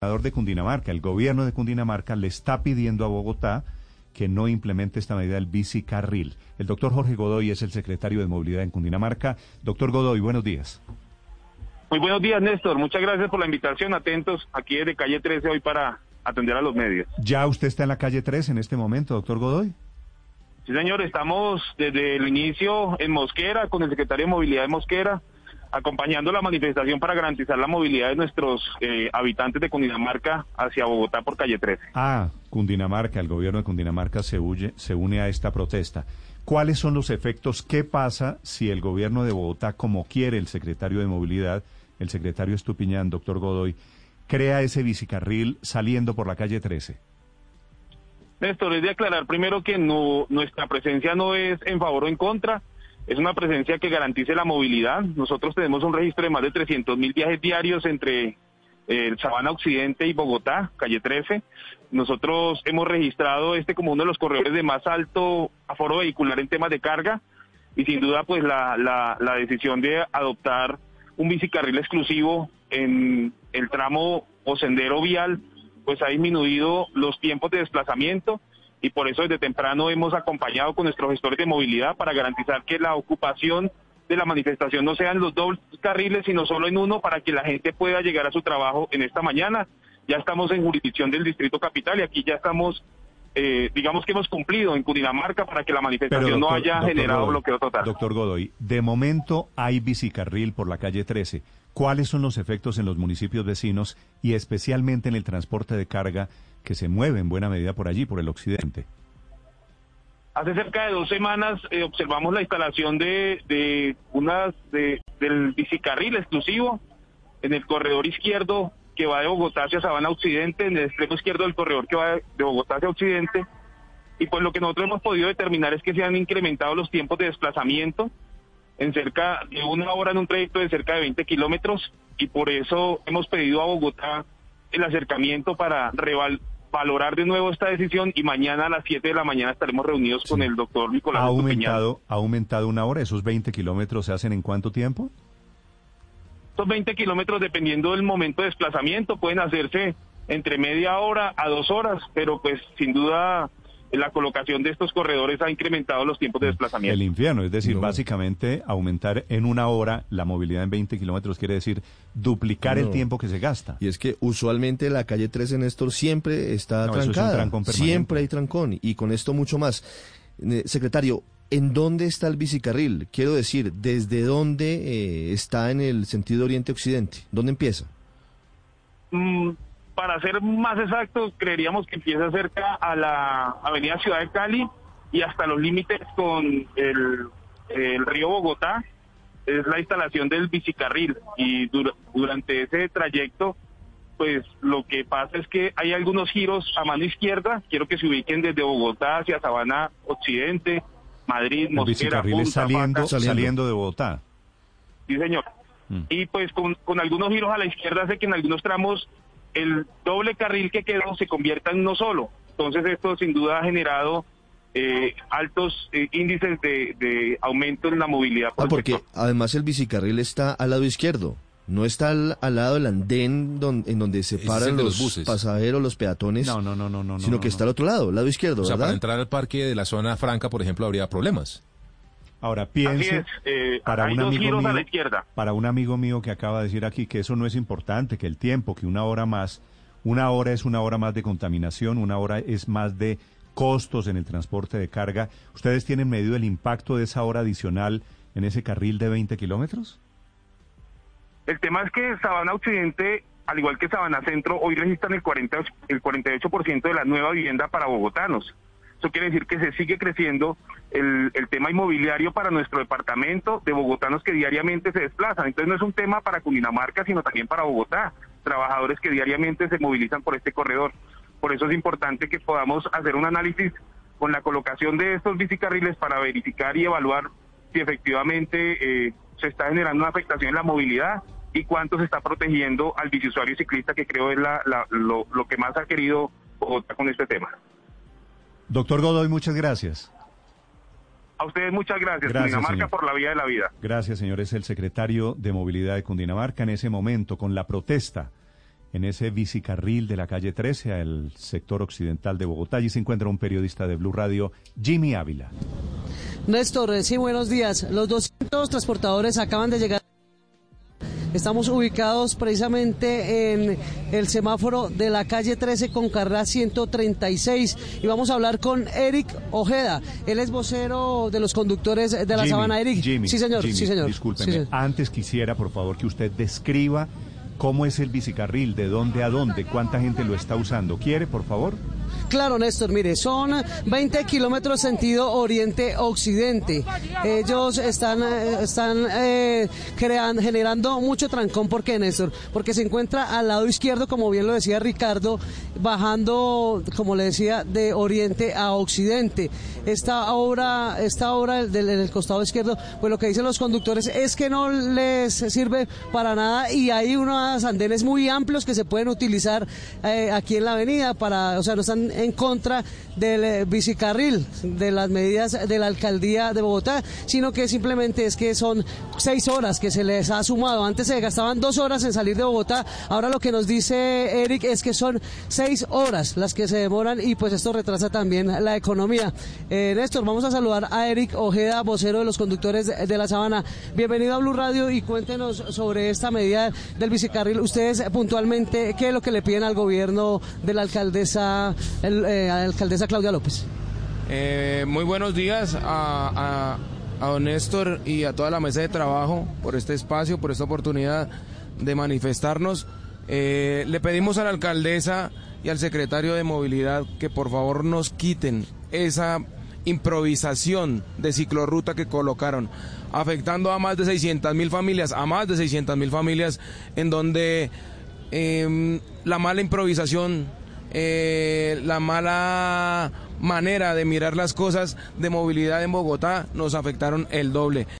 gobernador de Cundinamarca, el gobierno de Cundinamarca le está pidiendo a Bogotá que no implemente esta medida del bicicarril. El doctor Jorge Godoy es el secretario de Movilidad en Cundinamarca. Doctor Godoy, buenos días. Muy buenos días, Néstor. Muchas gracias por la invitación. Atentos aquí desde calle 13 hoy para atender a los medios. ¿Ya usted está en la calle 13 en este momento, doctor Godoy? Sí, señor. Estamos desde el inicio en Mosquera con el secretario de Movilidad de Mosquera acompañando la manifestación para garantizar la movilidad de nuestros eh, habitantes de Cundinamarca hacia Bogotá por calle 13. Ah, Cundinamarca, el gobierno de Cundinamarca se, se une a esta protesta. ¿Cuáles son los efectos? ¿Qué pasa si el gobierno de Bogotá, como quiere el secretario de Movilidad, el secretario Estupiñán, doctor Godoy, crea ese bicicarril saliendo por la calle 13? Néstor, es de aclarar primero que no, nuestra presencia no es en favor o en contra, es una presencia que garantice la movilidad. Nosotros tenemos un registro de más de 300 mil viajes diarios entre eh, el Sabana Occidente y Bogotá, calle 13. Nosotros hemos registrado este como uno de los corredores de más alto aforo vehicular en temas de carga y sin duda pues la, la, la decisión de adoptar un bicicarril exclusivo en el tramo o sendero vial pues ha disminuido los tiempos de desplazamiento y por eso desde temprano hemos acompañado con nuestros gestores de movilidad para garantizar que la ocupación de la manifestación no sean los dos carriles, sino solo en uno para que la gente pueda llegar a su trabajo en esta mañana. Ya estamos en jurisdicción del Distrito Capital y aquí ya estamos, eh, digamos que hemos cumplido en Cundinamarca para que la manifestación no haya generado bloqueo total. Doctor Godoy, de momento hay bicicarril por la calle 13. ¿Cuáles son los efectos en los municipios vecinos y especialmente en el transporte de carga que se mueve en buena medida por allí, por el occidente. Hace cerca de dos semanas eh, observamos la instalación de, de del bicicarril exclusivo en el corredor izquierdo que va de Bogotá hacia Sabana Occidente, en el extremo izquierdo del corredor que va de Bogotá hacia Occidente. Y pues lo que nosotros hemos podido determinar es que se han incrementado los tiempos de desplazamiento en cerca de una hora en un trayecto de cerca de 20 kilómetros y por eso hemos pedido a Bogotá el acercamiento para valorar de nuevo esta decisión y mañana a las 7 de la mañana estaremos reunidos con el doctor Nicolás. ¿Ha aumentado, ¿Ha aumentado una hora? ¿Esos 20 kilómetros se hacen en cuánto tiempo? Esos 20 kilómetros, dependiendo del momento de desplazamiento, pueden hacerse entre media hora a dos horas, pero pues sin duda la colocación de estos corredores ha incrementado los tiempos de desplazamiento. El infierno, es decir, básicamente aumentar en una hora la movilidad en 20 kilómetros quiere decir duplicar el tiempo que se gasta. Y es que usualmente la calle 13, Néstor, siempre está trancada. siempre hay trancón y con esto mucho más. Secretario, ¿en dónde está el bicicarril? Quiero decir, ¿desde dónde eh, está en el sentido oriente-occidente? ¿Dónde empieza? Mm, para ser más exacto, creeríamos que empieza cerca a la avenida Ciudad de Cali y hasta los límites con el, río Bogotá. Es la instalación del bicicarril y durante ese trayecto, pues lo que pasa es que hay algunos giros a mano izquierda. Quiero que se ubiquen desde Bogotá hacia Sabana Occidente, Madrid, Mosquera, Punta, saliendo, saliendo de Bogotá. Sí, señor. Mm. Y pues con, con algunos giros a la izquierda hace que en algunos tramos el doble carril que quedó se convierta en uno solo. Entonces esto sin duda ha generado eh, altos eh, índices de, aumento en la movilidad. Ah, porque además el bicicarril está al lado izquierdo. No está al, lado del andén en donde se paran los, pasajeros, los peatones. No, no, no, no, no. Sino que está al otro lado, lado izquierdo. O sea, para entrar al parque de la zona franca, por ejemplo, habría problemas. Ahora piense eh, para un amigo mío, para un amigo mío que acaba de decir aquí que eso no es importante, que el tiempo, que una hora más, una hora es una hora más de contaminación, una hora es más de costos en el transporte de carga. ¿Ustedes tienen medido el impacto de esa hora adicional en ese carril de 20 kilómetros? El tema es que Sabana Occidente, al igual que Sabana Centro, hoy registran el, 40, el 48% de la nueva vivienda para bogotanos. Eso quiere decir que se sigue creciendo el, tema inmobiliario para nuestro departamento de bogotanos que diariamente se desplazan. Entonces no es un tema para Cundinamarca, sino también para Bogotá, trabajadores que diariamente se movilizan por este corredor. Por eso es importante que podamos hacer un análisis con la colocación de estos bicicarriles para verificar y evaluar si efectivamente eh, se está generando una afectación en la movilidad y cuánto se está protegiendo al biciusuario ciclista, que creo es lo, lo que más ha querido Bogotá con este tema. Doctor Godoy, muchas gracias. A ustedes muchas gracias, Cundinamarca por la vía de la vida. Gracias, señor. Es el secretario de Movilidad de Cundinamarca en ese momento con la protesta en ese bicicarril de la calle 13 al sector occidental de Bogotá. Allí se encuentra un periodista de Blue Radio, Jimmy Ávila. Néstor, sí, buenos días. Los 200 transportadores acaban de llegar. Estamos ubicados precisamente en el semáforo de la calle 13 con carrera 136 y vamos a hablar con Eric Ojeda. Él es vocero de los conductores de la Sabana. Eric. Jimmy, sí, señor. sí, señor. Discúlpeme. Antes quisiera, por favor, que usted describa cómo es el bicicarril, de dónde a dónde, cuánta gente lo está usando. ¿Quiere, por favor? Claro, Néstor, mire, son 20 kilómetros sentido oriente-occidente. Ellos están, eh, están eh, creando, generando mucho trancón. ¿Por qué, Néstor? Porque se encuentra al lado izquierdo, como bien lo decía Ricardo, bajando, como le decía, de oriente a occidente. Esta obra, esta obra del, costado izquierdo, pues lo que dicen los conductores es que no les sirve para nada y hay unos andenes muy amplios que se pueden utilizar eh, aquí en la avenida para, o sea, no están en contra del eh, bicicarril, de las medidas de la alcaldía de Bogotá, sino que simplemente es que son seis horas que se les ha sumado. Antes se gastaban dos horas en salir de Bogotá, ahora lo que nos dice Eric es que son seis horas las que se demoran y pues esto retrasa también la economía. Eh, Néstor, vamos a saludar a Eric Ojeda, vocero de los conductores de, la Sabana. Bienvenido a Blue Radio y cuéntenos sobre esta medida del bicicarril. Ustedes puntualmente, ¿qué es lo que le piden al gobierno de la alcaldesa? Eh, alcaldesa Claudia López. Eh, muy buenos días a, don Néstor y a toda la mesa de trabajo por este espacio, por esta oportunidad de manifestarnos. Eh, le pedimos a la alcaldesa y al secretario de movilidad que por favor nos quiten esa improvisación de ciclorruta que colocaron, afectando a más de 600 mil familias, a más de 600 mil familias, en donde em, la mala improvisación eh, la mala manera de mirar las cosas de movilidad en Bogotá nos afectaron el doble.